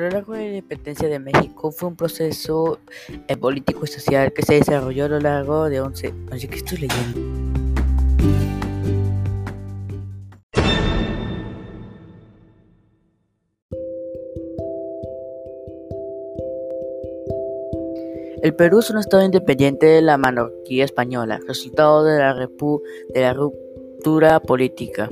lo largo de la independencia de México fue un proceso eh, político y social que se desarrolló a lo largo de 11... Oye, ¿qué estoy leyendo? El Perú es un estado independiente de la monarquía española, resultado de la, repu de la ruptura política.